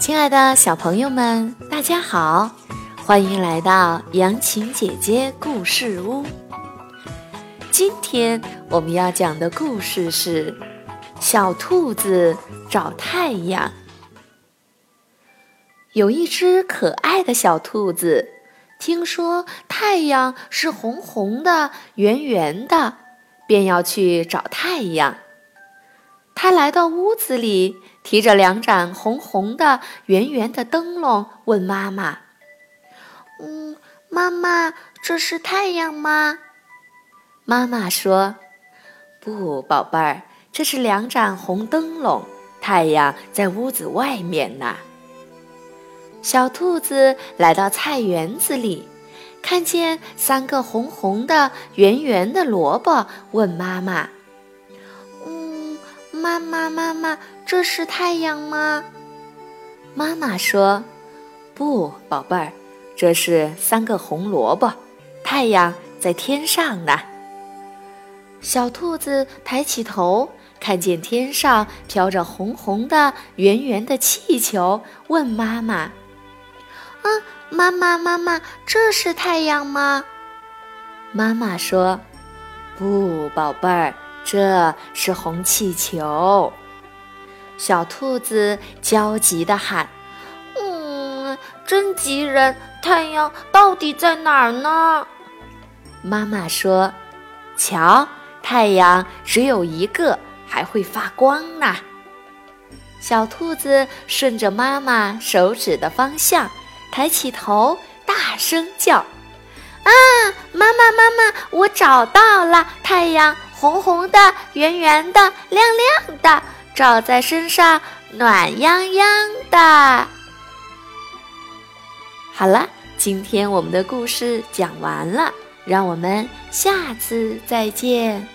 亲爱的小朋友们，大家好，欢迎来到杨晴姐姐故事屋。今天我们要讲的故事是《小兔子找太阳》。有一只可爱的小兔子，听说太阳是红红的、圆圆的，便要去找太阳。它来到屋子里。提着两盏红红的、圆圆的灯笼，问妈妈：“嗯，妈妈，这是太阳吗？”妈妈说：“不，宝贝儿，这是两盏红灯笼，太阳在屋子外面呢。”小兔子来到菜园子里，看见三个红红的、圆圆的萝卜，问妈妈。妈妈，妈妈，这是太阳吗？妈妈说：“不，宝贝儿，这是三个红萝卜，太阳在天上呢。”小兔子抬起头，看见天上飘着红红的、圆圆的气球，问妈妈：“嗯，妈妈，妈妈，这是太阳吗？”妈妈说：“不，宝贝儿。”这是红气球，小兔子焦急地喊：“嗯，真急人！太阳到底在哪儿呢？”妈妈说：“瞧，太阳只有一个，还会发光呢。”小兔子顺着妈妈手指的方向，抬起头，大声叫：“啊，妈妈，妈妈，我找到了太阳！”红红的，圆圆的，亮亮的，照在身上暖洋洋的。好了，今天我们的故事讲完了，让我们下次再见。